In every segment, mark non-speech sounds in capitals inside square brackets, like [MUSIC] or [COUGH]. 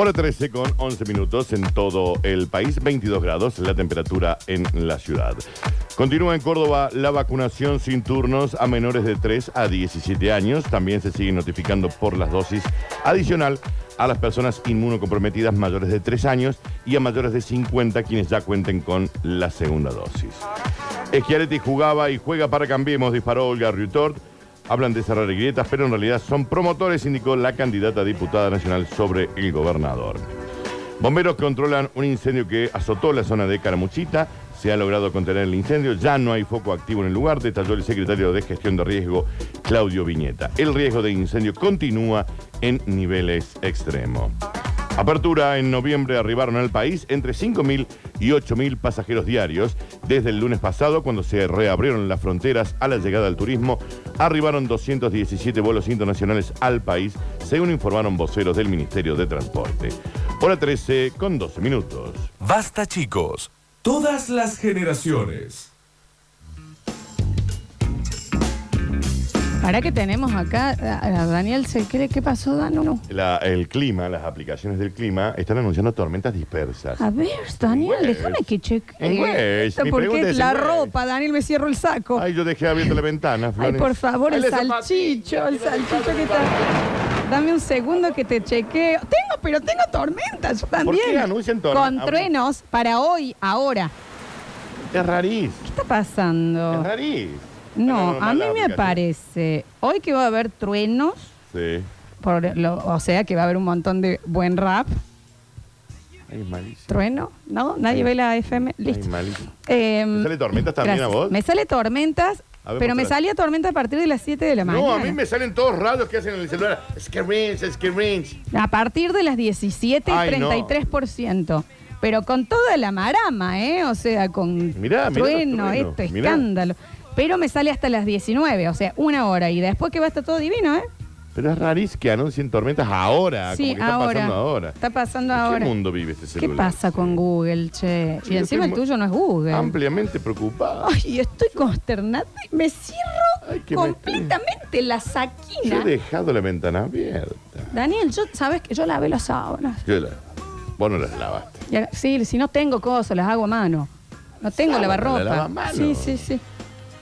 Hora 13 con 11 minutos en todo el país, 22 grados la temperatura en la ciudad. Continúa en Córdoba la vacunación sin turnos a menores de 3 a 17 años. También se sigue notificando por las dosis adicional a las personas inmunocomprometidas mayores de 3 años y a mayores de 50 quienes ya cuenten con la segunda dosis. Schiaretti jugaba y juega para Cambiemos, disparó Olga Riutort. Hablan de cerrar grietas, pero en realidad son promotores, indicó la candidata a diputada nacional sobre el gobernador. Bomberos controlan un incendio que azotó la zona de Caramuchita. Se ha logrado contener el incendio. Ya no hay foco activo en el lugar, detalló el secretario de Gestión de Riesgo, Claudio Viñeta. El riesgo de incendio continúa en niveles extremos. Apertura en noviembre arribaron al país entre 5.000 y 8.000 pasajeros diarios. Desde el lunes pasado, cuando se reabrieron las fronteras a la llegada del turismo, arribaron 217 vuelos internacionales al país, según informaron voceros del Ministerio de Transporte. Hora 13 con 12 minutos. Basta chicos. Todas las generaciones. Para que tenemos acá, a- a Daniel, ¿se cree qué pasó, Danu? La- el clima, las aplicaciones del clima están anunciando tormentas dispersas. A ver, Daniel, déjame que cheque. Esto, mi porque es la ropa, Daniel, me cierro el saco. Ay, Ay, yo dejé abierta la ventana, Flores. por favor, el salchicho, el salchicho que está. Dame un segundo que te chequeo. Tengo, pero tengo tormentas yo también. qué anuncian tormentas? Con truenos para hoy, ahora. Es rarís, ¿Qué está pasando? es rarís. No, a mí me parece hoy que va a haber truenos, Sí. por lo- o sea que va a haber un montón de buen rap. Ay, es malísimo. ¿Trueno? ¿No? ¿Nadie ve la FM? Ay, Listo. malísimo. Em, ¿Te sale tormentas también gracias. a vos? Me sale tormentas, A ver, pero me mostrá. salía tormenta a partir de las 7 de la mañana. No, a mí me salen todos radios que hacen en el celular. Skirrinch, skirrinch. A partir de las 17 y Ay, no. 33%. Pero con toda la marama, ¿eh? O sea, con Mirá, mirá trueno, truenos, esto, mirá. escándalo. Pero me sale hasta las 19, o sea, una hora. Y después que va a estar todo divino, ¿eh? Pero es rarís que anuncien tormentas ahora, sí, como que está ahora. pasando ahora. Está pasando ¿En ahora. qué mundo vive este ¿Qué celular? pasa con Google, che? Y yo encima el estoy tuyo no es Google. Ampliamente preocupado. Ay, estoy consternada y me cierro Ay, completamente la Yo saquina. he dejado la ventana abierta. Daniel, yo, sabes que yo lavé las sábanas. Yo la- Vos no las lavaste. Y sí, si no tengo cosas, las hago a mano. No tengo Sábana, lavarropa. la lava a mano. Sí, sí, sí.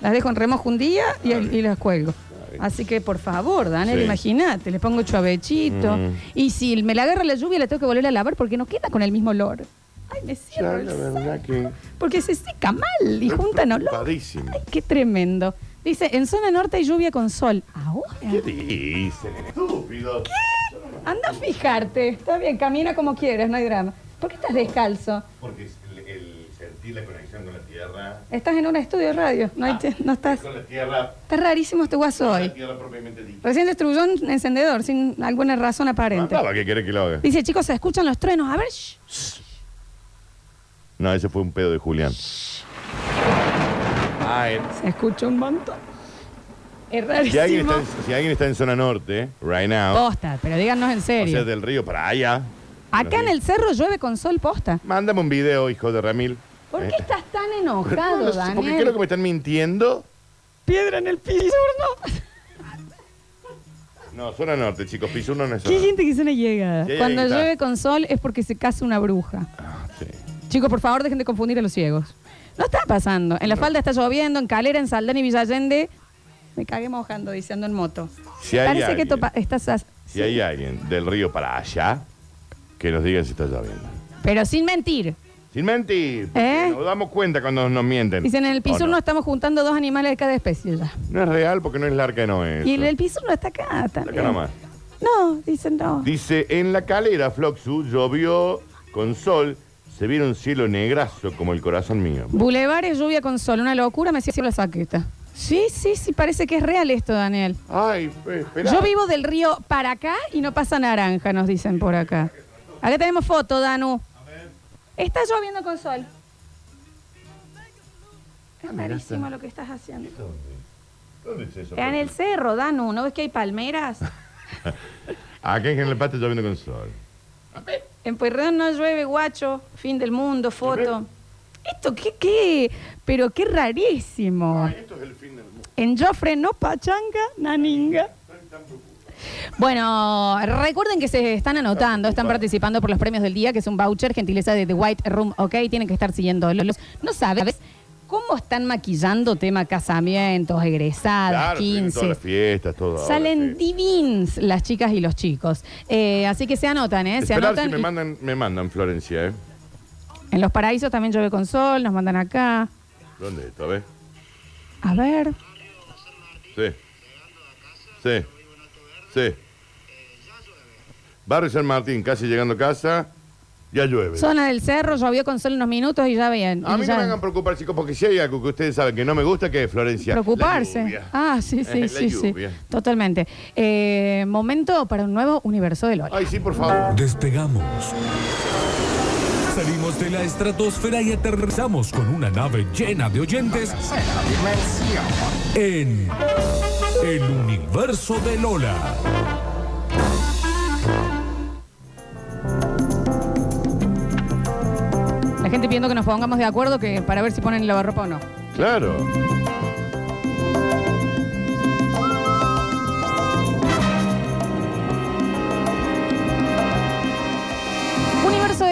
Las dejo en remojo un día y, y las cuelgo. Así que, por favor, Daniel, Sí. imagínate, le pongo chavechito. Mm. Y si me la agarra la lluvia, la tengo que volver a lavar porque no queda con el mismo olor. Ay, me Ya, cierro el la saco. verdad que. Porque se seca mal y juntan olor. Preocupadísimo. Ay, qué tremendo. Dice, en zona norte hay lluvia con sol. Ahora. ¿Qué dicen, estúpido? Anda a fijarte. Está bien, camina como quieras, no hay drama. ¿Por qué estás descalzo? Porque sentir la conexión con la tierra. Estás en un estudio de radio. No, hay no estás. Con la tierra. Está rarísimo este guaso La hoy. tierra propiamente dicha. Recién destruyó un encendedor sin alguna razón aparente. Mandaba, ¿qué querés que lo haga? Dice, chicos, se escuchan los truenos. A ver, shh. No, ese fue un pedo de Julián. Ay, se escucha un montón. Es si, alguien rarísimo. está en, si alguien está en zona norte, right now, Posta, pero díganos en o sea, serio. del río para allá. Acá en el cerro llueve con sol posta. Mándame un video, hijo de Ramil. ¿Por Eh, qué estás tan [LAUGHS] no, enojado, no sé, Porque Daniel? creo que me están mintiendo. Piedra en el piso, ¿no? No, zona norte, chicos. Piso uno no es ¿Qué zona gente que se una llegada? Sí, ahí Cuando está. llueve con sol es porque se casa una bruja. Ah, sí. Chicos, por favor, dejen de confundir a los ciegos. No está pasando. En la falda está lloviendo, en Calera, en Saldán y Villa Allende. Me cagué mojando, diciendo en moto. Si hay Parece que alguien- topa- estás as- Si hay alguien del río para allá, que nos diga si está lloviendo. Pero sin mentir. Sin mentir. porque ¿Eh? Nos damos cuenta cuando nos mienten. Dicen, en el ¿O piso no? estamos juntando dos animales de cada especie ya. No es real porque no es la arca de Noé. Y el, el piso no está acá también. Acá nomás. No, dicen no. Dice, en la calera, Floxu, llovió con sol, se vieron cielo negrazo como el corazón mío. Bulevares, lluvia con sol, una locura, me cierro la saqueta. Sí, sí, sí, parece que es real esto, Daniel. Ay, espera. Yo vivo del río para acá y no pasa naranja, nos dicen por acá. Acá tenemos foto, Danu. Está lloviendo con sol. Es rarísimo lo que estás haciendo. ¿Dónde es eso? En el cerro, Danu, ¿no ves que hay palmeras? [LAUGHS] Acá en General Paz está lloviendo con sol. En Pueyrredón no llueve, guacho, fin del mundo, foto. ¿Esto qué, qué? Pero qué rarísimo. Ay, esto es el fin del mundo. En Joffre no pachanga, naninga. Preocupado. Bueno, recuerden que se están anotando, están participando por los premios del día, que es un voucher, gentileza de The White Room, ¿ok? Tienen que estar siguiendo. los- No sabes cómo están maquillando tema casamientos, egresadas, Claro, tienen 15. todas las fiestas, todo. ahora, Salen sí. divins las chicas y los chicos. Eh, así que se anotan, ¿eh? Se Esperar anotan. si me y- mandan, me mandan, Florencia, ¿eh? En los paraísos también llueve con sol, nos mandan acá. ¿Dónde está? A ver. A ver. Sí. Sí. Sí. Barrio San Martín, casi llegando a casa, ya llueve. Zona del cerro, llovió con sol unos minutos y ya vean. A mí ya- no me hagan preocupar, chicos, porque si hay algo que ustedes saben que no me gusta, que es Florencia. La Preocuparse. lluvia. Ah, sí, sí, [LAUGHS] La sí, sí. Totalmente. Eh, momento para un nuevo universo de Lola. Ay, sí, por favor. Despegamos. Salimos de la estratosfera y aterrizamos con una nave llena de oyentes en el universo de Lola. La gente pidiendo que nos pongamos de acuerdo que para ver si ponen el lavarropa o no. Claro.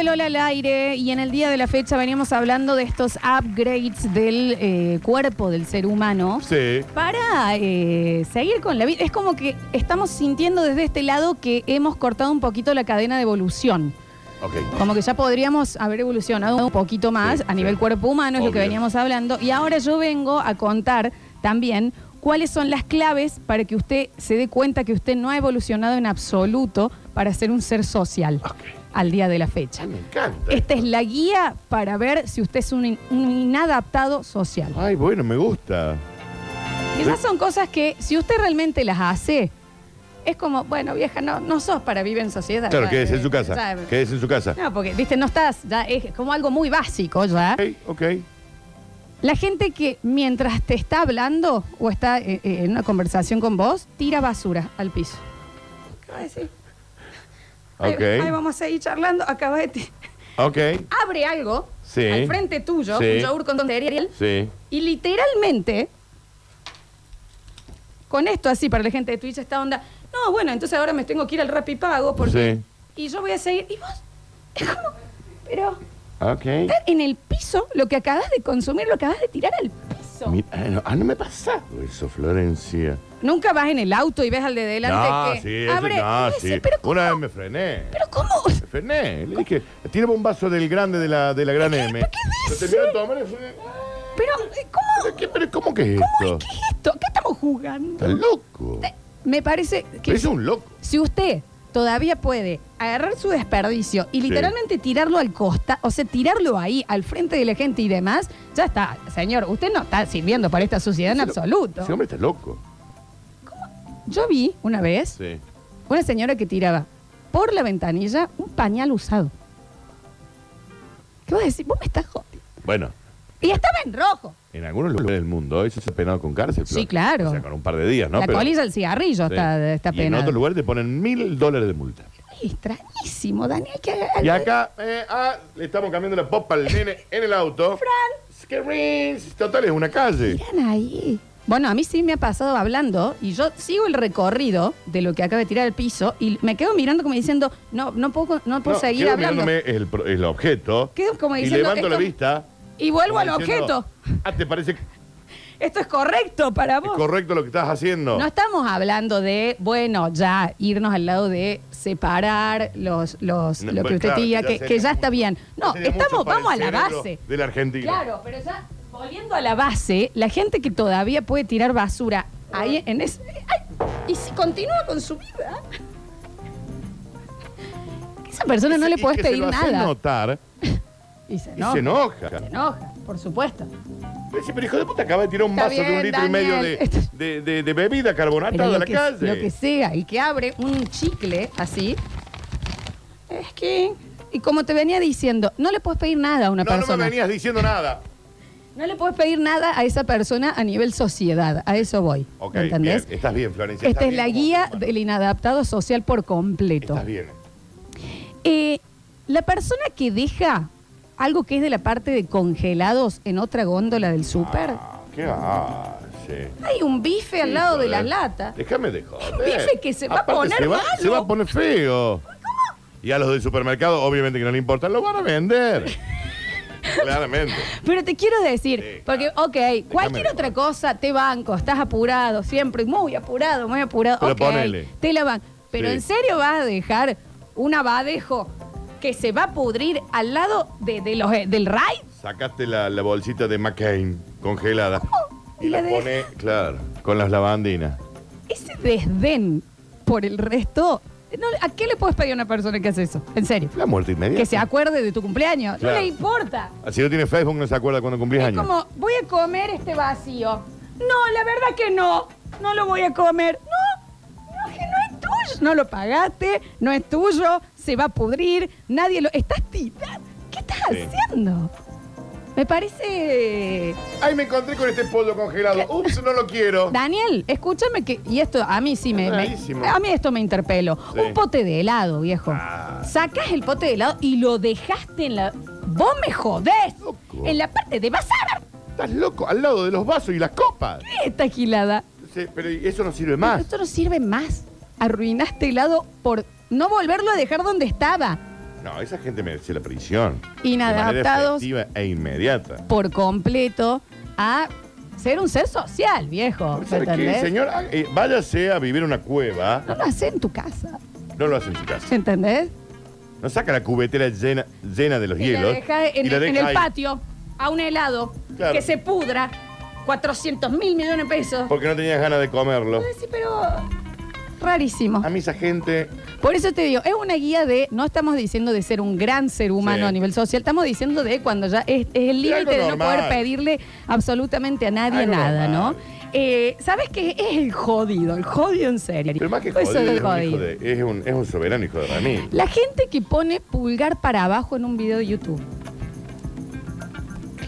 Lola al aire y en el día de la fecha veníamos hablando de estos upgrades del eh, cuerpo del ser humano. Sí. Para eh, seguir con la vida. Es como que estamos sintiendo desde este lado que hemos cortado un poquito la cadena de evolución. Ok. Como que ya podríamos haber evolucionado un poquito más Sí, a sí. nivel cuerpo humano, es lo que Obvio. veníamos hablando. Y ahora yo vengo a contar también cuáles son las claves para que usted se dé cuenta que usted no ha evolucionado en absoluto para ser un ser social Ok. Al día de la fecha. Ay, me encanta. Esta es la guía para ver si usted es un, in- un inadaptado social. Ay, bueno, me gusta. Esas son cosas que si usted realmente las hace, es como, bueno, vieja, no, no sos para vivir en sociedad. Claro, Ya, quédese en su casa. ya, Quédese en su casa. No, porque, viste, no estás, ya es como algo muy básico ya. Ok, ok. La gente que mientras te está hablando o está eh, eh, en una conversación con vos, tira basura al piso. ¿Qué va a decir? Ahí- Ok. Ahí vamos a seguir charlando, acaba de... ti- Ok. [LAUGHS] Abre algo Sí. al frente tuyo, Sí. un yogur con cereal, Sí. y literalmente, con esto así para la gente de Twitch, esta onda, no, bueno, entonces ahora me tengo que ir al Rapipago porque... Y yo voy a seguir, y vos, es como, pero... Ok. En el piso, lo que acabas de consumir, lo acabas de tirar al Mira, ah, no, ah, no me ha pasado eso, Florencia. Nunca vas en el auto y ves al de delante No, que sí, eso, abre no, y dice, sí. pero ¿cómo? Una vez me frené. ¿Pero cómo? Me frené. Le dije, tírame un vaso del grande de la, de la gran M. ¿Pero qué Lo dice? terminé de tomar y fue, Pero, eh, ¿cómo? ¿Pero qué, pero ¿Cómo que es ¿Cómo esto? es? ¿Qué es esto? ¿Qué estamos jugando? Estás loco. Eh, Me parece que Es un loco. si usted todavía puede agarrar su desperdicio y literalmente tirarlo al costa, o sea, tirarlo ahí al frente de la gente y demás, ya está, señor, usted no está sirviendo para esta sociedad en absoluto. Ese hombre está loco. Yo vi una vez Sí. una señora que tiraba por la ventanilla un pañal usado. ¿Qué vas a decir? Vos me estás jodiendo. Bueno, Y estaba en rojo. en algunos lugares del mundo eso se ha penado con cárcel. Flor. Sí, claro. O sea, con un par de días, ¿no? la Pero- colilla del cigarrillo Sí. está, está Y en penada. otros lugares te ponen mil dólares de multa. Ay, extrañísimo, Daniel, que Y acá, eh, ah, le estamos cambiando la popa al nene en el auto. [LAUGHS] Fran. Total, es una calle. Miran ahí. Bueno, a mí sí me ha pasado hablando y yo sigo el recorrido de lo que acaba de tirar al piso y me quedo mirando como diciendo, no, no puedo, no puedo No, seguir quedo hablando. mirándome el, objeto. Quedo como y diciendo, levanto la vista. Y vuelvo como al diciendo, objeto. Ah, ¿te parece que Esto es correcto para es vos. correcto lo que estás haciendo? No estamos hablando de, bueno, ya irnos al lado de separar los, los, No, lo que bueno, usted claro, diga, ya que, sería que ya mucho- está bien. No, sería estamos, para vamos a el la cerebro base. De la Argentina. Claro, pero ya volviendo a la base, la gente que todavía puede tirar basura ahí en ese. ay, y si continúa con su vida. [LAUGHS] Esa persona no le y puedes que se pedir lo nada. notar Y se y enoja. se enoja. Se enoja, por supuesto. Pero dice, pero hijo de puta, acaba de tirar un Está vaso de un litro y medio de, de, de- de bebida carbonatada lo la que, calle. lo que sea, y que abre un chicle así, es que. Y como te venía diciendo, no le puedes pedir nada a una no, no persona. me venías diciendo nada. No le puedes pedir nada a esa persona a nivel sociedad. A eso voy. Ok, ¿Me entendés? bien, estás bien, Florencia. Esta es la bien guía del inadaptado social por completo. Estás bien. Eh, la persona que deja algo que es de la parte de congelados en otra góndola del súper, Ah, ¿Qué haces? Sí. Hay un bife al lado de Joder. latas. Déjame de joder. Bife que se va a Aparte, poner se va, malo. se va a poner feo. Y a los del supermercado, obviamente que no le importa, lo van a vender. [LAUGHS] Claramente. Pero te quiero decir, Sí, porque, ok, cualquier de otra cosa, te banco, estás apurado, siempre muy apurado, muy apurado. Pero ok, ponele. te la van. Pero Sí. ¿en serio vas a dejar un abadejo que se va a pudrir al lado de, de los, del RAI? Sacaste la, la bolsita de McCain congelada. Y Y la la de- pone, claro, con las lavandinas. Ese desdén por el resto. no, ¿A qué le puedes pedir a una persona que hace eso? En serio. La muerte inmediata. Que se acuerde de tu cumpleaños. Claro. No le importa. Si no tiene Facebook, no se acuerda cuando cumplís Es años. como, voy a comer este vacío. No, la verdad que no. No lo voy a comer. No, no, que no es tuyo. No lo pagaste, no es tuyo, se va a pudrir, nadie lo. Estás tirando. ¿Qué estás Sí. haciendo? Me parece. Ay, me encontré con este pollo congelado. Ups, no lo quiero. Daniel, escúchame que. Y esto a mí sí me. me- Rarísimo. a mí esto me interpeló. Sí. Un pote de helado, viejo. Ah. Sacas el pote de helado y lo dejaste en la. Vos me jodés. Loco. En la parte de bazar. Estás loco, al lado de los vasos y las copas. ¿Qué es esta gilada? Sí, pero eso no sirve Pero más. Esto no sirve más. Arruinaste helado por no volverlo a dejar donde estaba. No, esa gente merece la prisión. Inadaptados. De manera efectiva e inmediata. Por completo a ser un ser social, viejo. ¿me ¿Sabe qué, ¿Entendés? señor? Ah, eh, váyase a vivir en una cueva. No lo haces en tu casa. No lo hace en su casa. ¿Entendés? No saca la cubetera llena, llena de los Y la hielos. deja en, y la en deja el ahí. patio a un helado Claro. que se pudra. 400 mil millones de pesos. Porque no tenías ganas de comerlo. Sí, pero rarísimo. A mí esa gente... Por eso te digo, es una guía de, no estamos diciendo de ser un gran ser humano Sí. a nivel social, estamos diciendo de cuando ya es, es el límite algo de no normal. poder pedirle absolutamente a nadie Algo nada, normal. ¿no? Eh, ¿Sabes qué? Es el jodido, el jodido en serio. Pero más que Eso jodido, es un hijo jodido. de- es, un, es un soberano hijo de Ramírez. La gente que pone pulgar para abajo en un video de YouTube.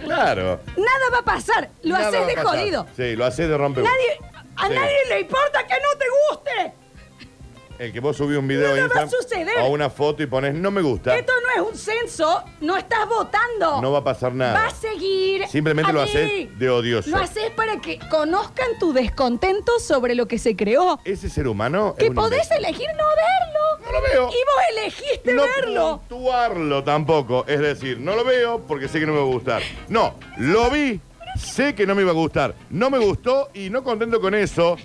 Claro. Nada va a pasar, lo Nada haces va a de pasar. jodido. Sí, lo haces de rompe. Nadie, a Sí. nadie le importa que no. El que vos subís un video Nada a va a Instagram suceder. o una foto y pones no me gusta, Esto no es un censo, no estás votando. no va a pasar nada. Va a seguir. Simplemente lo haces de odioso. Lo haces para que conozcan tu descontento sobre lo que se creó. Ese ser humano es Que un podés imbécil. elegir no verlo. No lo veo. Y vos elegiste no verlo. puntuarlo tampoco. Es decir, no lo veo porque sé que no me va a gustar. No, lo vi, sé que no me iba a gustar. No me gustó y no contento con eso.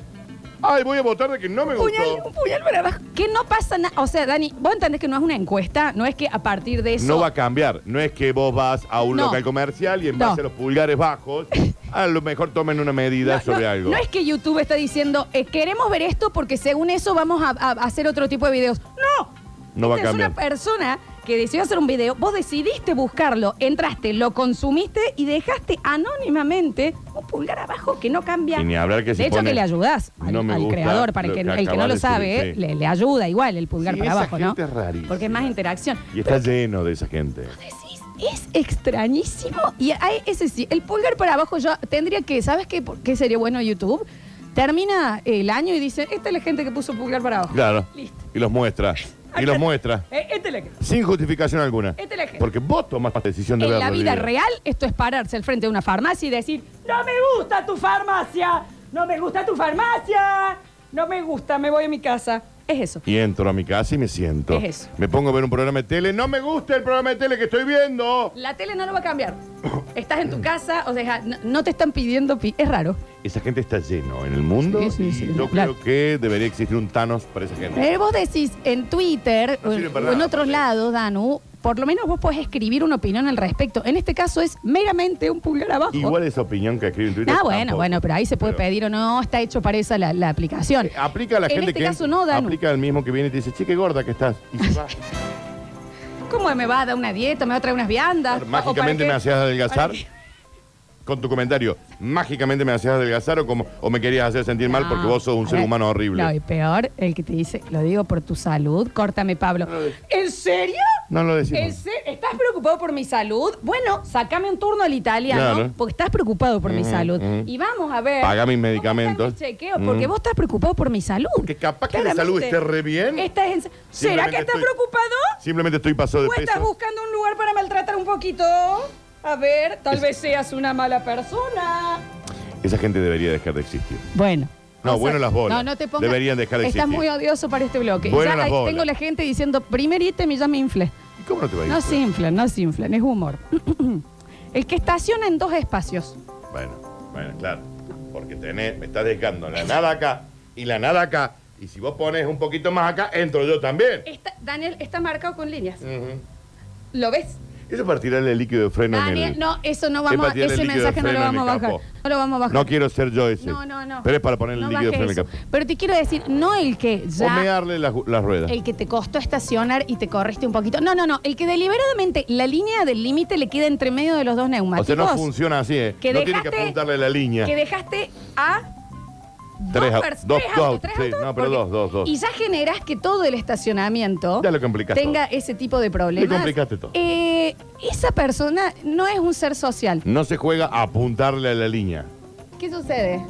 Ay, voy a votar de que no me Puñal, gustó. un puñal para abajo. Que no pasa nada. O sea, Dani, vos entendés que no es una encuesta, no es que a partir de eso. No va a cambiar. No es que vos vas a un No. local comercial y en No. base a los pulgares bajos, a lo mejor tomen una medida sobre no, algo. no es que YouTube está diciendo, eh, queremos ver esto porque según eso vamos a, a hacer otro tipo de videos. No. No va a Esta cambiar. Es una persona que decidió hacer un video, vos decidiste buscarlo, entraste, lo consumiste y dejaste anónimamente un pulgar abajo que no cambia. Y ni hablar que se De hecho, pone, que le ayudas al, "No me al gusta creador, para lo que, que el que no lo sabe, sí. le, le ayuda igual el pulgar Sí, para esa abajo, ¿no? gente es rarísima. Porque es más interacción. Y está lleno de esa gente. Decís, es extrañísimo. Y hay ese sí, el pulgar para abajo yo tendría que, ¿sabes qué, por qué sería bueno YouTube? Termina el año y dice, esta es la gente que puso pulgar para abajo. Claro. Listo. Y los muestra. Y los muestra. Eh, esta es la que- Sin justificación alguna. Este es ejemplo. Porque vos tomás la decisión de En verlo. la vida real, esto es pararse al frente de una farmacia y decir, no me gusta tu farmacia, no me gusta tu farmacia, no me gusta, me voy a mi casa. Es eso. Y entro a mi casa y me siento. Es eso. Me pongo a ver un programa de tele. No me gusta el programa de tele que estoy viendo. La tele no lo va a cambiar. Estás en tu casa, o sea, no, no te están pidiendo... pi- es raro. Esa gente está lleno en el mundo. Sí, sí, sí, y yo claro. creo que debería existir un Thanos para esa gente. Pero vos decís en Twitter No o sirve en, para o en nada, otros porque- lados, Danu, por lo menos vos podés escribir una opinión al respecto. En este caso es meramente un pulgar abajo. Igual esa opinión que escribe en Twitter. Ah, bueno, tampoco. bueno, pero ahí se puede Pero- pedir o no, está hecho para esa la, la aplicación. Eh, Aplica a la En gente este que. caso no, Danu. Aplica al mismo que viene y te dice, che, qué gorda que estás. Y se va. [LAUGHS] ¿Cómo me va a dar una dieta? ¿Me va a traer unas viandas? Claro, ¿O para Mágicamente me hacías adelgazar. Con tu comentario, mágicamente me hacías adelgazar o, como, o me querías hacer sentir mal porque vos sos un ser ver, humano horrible. No, y peor, el que te dice, lo digo por tu salud, córtame, Pablo. ¿En serio? No lo ¿En decimos. ¿Estás preocupado por mi salud? Bueno, sacame un turno al italiano, Claro. porque estás preocupado por mi salud. Y vamos a ver. Paga mis medicamentos. mi chequeo, porque vos estás preocupado por mi salud. Que capaz que de Claramente. salud esté re bien. Estás en- ¿Será Simplemente que estás estoy- preocupado? Simplemente estoy pasado de ¿O estás peso. buscando un lugar para maltratar un poquito? A ver, tal vez seas una mala persona. Esa gente debería dejar de existir. Bueno. No, bueno las bolas. No, no te pongas. Deberían dejar de Estás existir. muy odioso para este bloque. Bueno Ya las hay- bolas. tengo la gente diciendo, primer ítem y ya me infle. ¿Y ¿Cómo no te va a ir? No se inflan, no se inflan, es humor. [CLEARS THROAT] El que estaciona en dos espacios. Bueno, bueno, claro. Porque tenés, me estás dejando la nada acá y la nada acá. Y si vos pones un poquito más acá, entro yo también. Está- Daniel, está marcado con líneas. Ujú. ¿Lo ves? Eso es para tirarle el líquido de freno en el... no, eso no vamos a, ese mensaje no lo vamos a bajar. No lo vamos a bajar. No quiero ser yo ese. No, no, no. Pero es para poner el líquido de freno en el capó. Pero te quiero decir, no el que O ya. mearle las, ruedas. El que te costó estacionar y te corriste un poquito. No, no, no. El que deliberadamente la línea del límite le queda entre medio de los dos O neumáticos. sea, no funciona así, ¿eh? Que no tiene que dejaste- apuntarle la línea. Que dejaste a. Tres au- pers- dos- tres dos autos, autos, tres sí, autos, no, pero porque- dos, dos, dos. Y ya generas que todo el estacionamiento Ya lo complicás tenga ese tipo de problemas. Le complicaste todo. Eh, esa persona no es un ser social. No se juega a apuntarle a la línea. ¿Qué sucede?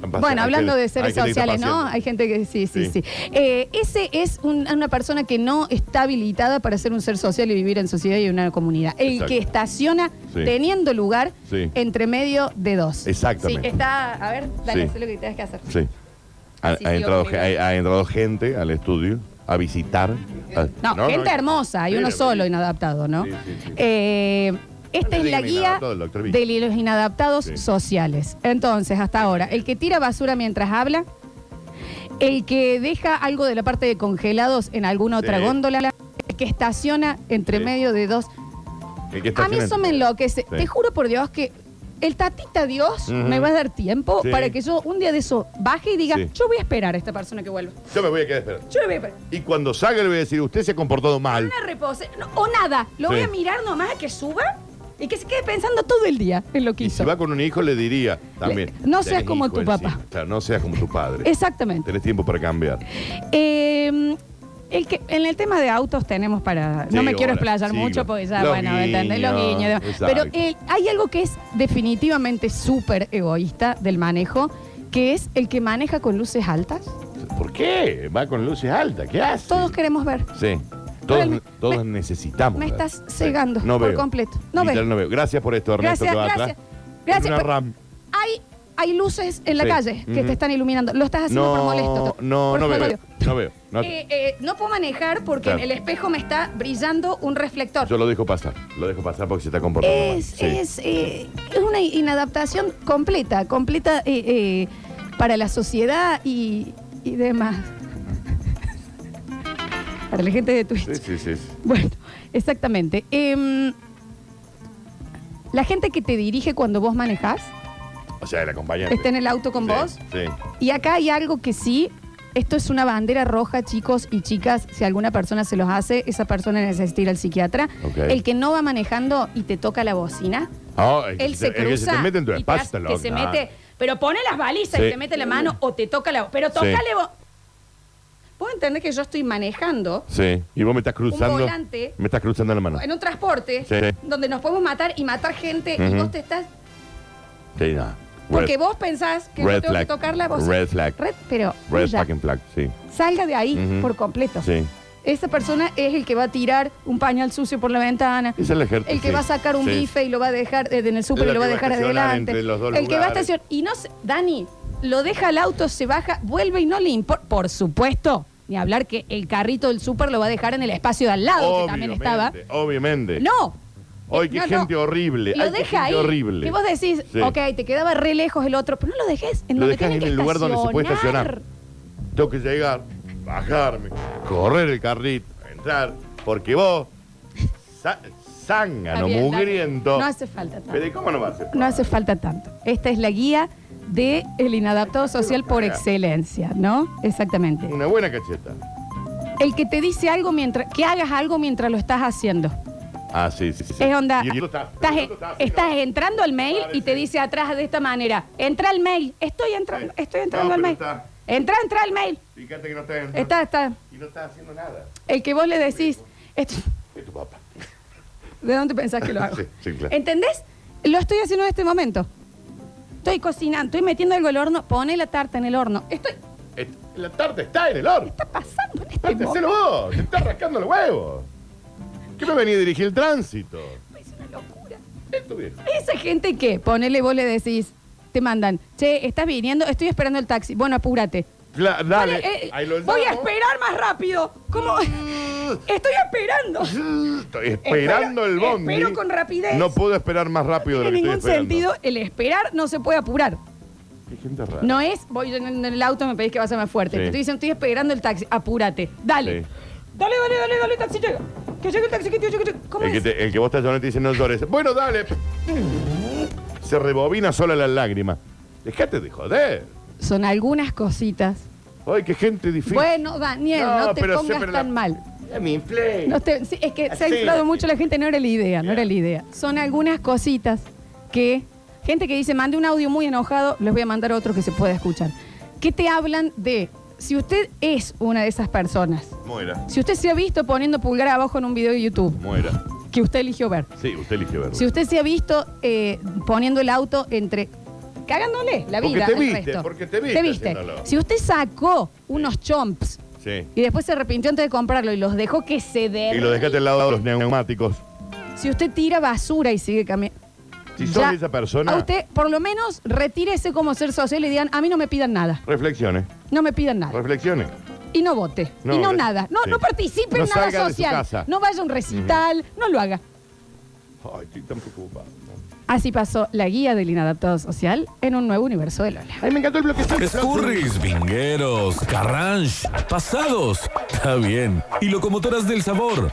Pasa- Bueno, hablando de seres hay que sociales, ¿no? Hay gente que sí, sí, sí. Sí. Eh, ese es un- una persona que no está habilitada para ser un ser social y vivir en sociedad y en una comunidad. El Exacto. que estaciona Sí. teniendo lugar Sí. entre medio de dos. Exactamente. Sí, está. A ver, dale, Sí. sé lo que tienes que hacer. Sí. Ha, Sí, ha sí, entrado, obvio. ge- ha, ha entrado gente al estudio a visitar. a- No, gente hermosa, hay Sí, uno sí. solo inadaptado, ¿no? Sí, sí, sí. Eh, esta es la guía de los inadaptados Sí. sociales. Entonces, hasta ahora, el que tira basura mientras habla, el que deja algo de la parte de congelados en alguna otra Sí. góndola, el que estaciona entre Sí. medio de dos. El que A mí estaciona- eso me enloquece. Sí. Te juro por Dios que el tatita Dios Ujú. me va a dar tiempo Sí. para que yo un día de eso baje y diga, Sí. yo voy a esperar a esta persona que vuelva. Yo me voy a quedar esperando. Yo voy a esperar. Y cuando salga le voy a decir, usted se ha comportado mal. Una repose. no, o nada. Lo Sí. voy a mirar nomás a que suba y que se quede pensando todo el día en lo que Y hizo. si va con un hijo le diría también. Le- no seas tenés como hijo tu encima. papá. Claro, no seas como tu padre. Exactamente. Tenés tiempo para cambiar. Eh, el que, en el tema de autos tenemos para. no me quiero horas, explayar siglos. mucho porque ya, Los bueno, ¿entendés? Los guiños, guiños. exacto. Pero eh, hay algo que es definitivamente súper egoísta del manejo, que es el que maneja con luces altas. ¿Por qué? Va con luces altas. ¿Qué hace? Todos queremos ver. Sí. Todos, Realmente, todos me- necesitamos. me ver. estás cegando no por veo. completo. No Literal, veo. no veo. Gracias por esto, Ernesto, Gracias, que va gracias. atrás. Gracias. Es una pero RAM. Hay, hay luces en la Sí. calle que Ujú. te están iluminando. Lo estás haciendo por molesto. No, Por no favor. veo. No veo. No- Eh, eh, no puedo manejar porque Claro. en el espejo me está brillando un reflector. Yo lo dejo pasar. Lo dejo pasar porque se está comportando mal. Es, Sí. es, eh, es una inadaptación completa, completa eh, eh, para la sociedad y, y demás. Para la gente de Twitch. Sí, sí, sí. sí. Bueno, exactamente. Em, la gente que te dirige cuando vos manejás, O sea, el acompañante. está en el auto con Sí, vos. Sí. Y acá hay algo que sí, esto es una bandera roja, chicos y chicas. Si alguna persona se los hace, esa persona necesita ir al psiquiatra. Ok. El que no va manejando y te toca la bocina, el que él se, el que cruza. se te mete en tu y te espacio, hace- está que loco. se No. mete, pero pone las balizas Sí. y te mete la mano o te toca la. Pero tocale vos. Vos entendés que yo estoy manejando Sí. Y vos me estás cruzando. volante. Me estás cruzando la mano. en un transporte Sí. donde nos podemos matar y matar gente y vos te estás. Sí, no. Porque Red- vos pensás que red no tengo flag. que tocar la voz. Red flag. Red, pero Red ella fucking flag, sí. salga de ahí Ujú. por completo. Sí. Esa persona es el que va a tirar un pañal sucio por la ventana. Es el ejército. El que sí. va a sacar un Sí. bife y lo va a dejar eh, en el súper y la lo va a que va a dejar estacionar adelante. entre los dos el que va a lugares. estacionar. Y no se- Dani, lo deja al auto, se baja, vuelve y no le importa. Por supuesto, ni hablar que el carrito del súper lo va a dejar en el espacio de al lado, que también estaba. Obviamente. No. Ay, qué No, no. gente horrible. Lo Ay, qué deja ahí. horrible. Que vos decís, Sí. ok, te quedaba re lejos el otro, pero no lo dejes en Lo donde dejás tiene en que el lugar donde se puede estacionar. Tengo que llegar, bajarme, correr el carrito, entrar, porque vos, sa- zángano, Está bien, mugriento. No hace falta tanto. Pero ¿y cómo no va a ser? No hace falta tanto. Esta es la guía de el inadaptado social por excelencia, ¿no? Exactamente. Una buena cacheta. El que te dice algo mientras, que hagas algo mientras lo estás haciendo. Ah, sí, sí, sí. Es onda. Y el otro está- Estás, el otro está así, estás ¿no? entrando al mail y te dice atrás de esta manera. Entra al mail. Estoy entrando, Sí. estoy entrando No, al pero mail. está. Entra, entra al mail. Fíjate que no está entrando. Está, está. Y no está haciendo nada. El que vos le decís, esto- Es tu papá. [LAUGHS] ¿de dónde pensás que lo [LAUGHS] hago? Sí, sí, claro. ¿Entendés? Lo estoy haciendo en este momento. Estoy cocinando, estoy metiendo algo al horno, pone la tarta en el horno. Estoy. Et- La tarta está en el horno. ¿Qué está pasando en este momento? hacelo vos. Te estás rascando los huevos. ¿Qué me venía a dirigir el tránsito? Es una locura. Viejo. Esa gente que, ponele, vos le decís, te mandan, che, ¿estás viniendo? Estoy esperando el taxi. Bueno, apúrate. Cla- dale. Eh, Ahí lo voy a llamo. esperar más rápido. ¿Cómo? Estoy esperando. Estoy esperando el bondi. espero con rapidez. No puedo esperar más rápido de lo en que ningún estoy esperando. sentido, el esperar no se puede apurar. Qué gente rara. No es, voy en en el auto, me pedís que vaya más fuerte. Sí. Te estoy diciendo, estoy esperando el taxi. Apúrate. Dale. Sí. Dale, dale, dale, dale, taxi llega. Que llegue el taxi, que llegue, que llegue. ¿Cómo El que, es? te- el que vos estás llorando y te dice no llores. Bueno, dale. Se rebobina sola la lágrima. Dejate de joder. Son algunas cositas. Ay, qué gente difícil. Bueno, Daniel, no, te pero pongas siempre tan la- mal. Ya me inflé. No te- sí, es que se ha inflado mucho la gente, no era la idea, no era la idea. Son algunas cositas que, gente que dice, mande un audio muy enojado, les voy a mandar otro que se pueda escuchar. Que te hablan de, si usted es una de esas personas, Muera. si usted se ha visto poniendo pulgar abajo en un video de YouTube, Muera. que usted eligió ver, Sí, usted eligió verlo. si usted se ha visto eh, poniendo el auto entre... Cagándole la Porque vida. te al viste, resto. porque te viste haciéndolo. Si usted sacó unos chomps Sí. y después se arrepintió antes de comprarlo y los dejó que se den. Y lo dejaste al lado de los neumáticos. Si usted tira basura y sigue caminando. Si sos esa persona, A usted, por lo menos, retírese como ser social y digan, a mí no me pidan nada. reflexione. No me pidan nada. Reflexione. Y no vote. No, y no nada. No, sí. no participe No en nada salga de su social. casa. No vaya a un recital. No lo haga. Ay, estoy tan preocupado. Así pasó la guía del inadaptado social en un nuevo universo de Lola. Ay, me encantó el bloque. Escurris, vingueros, carranche, pasados. Está bien. Y locomotoras del sabor.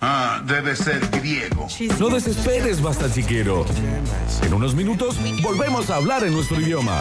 Ah, debe ser griego. No desesperes, basta chiquero. En unos minutos volvemos a hablar en nuestro idioma.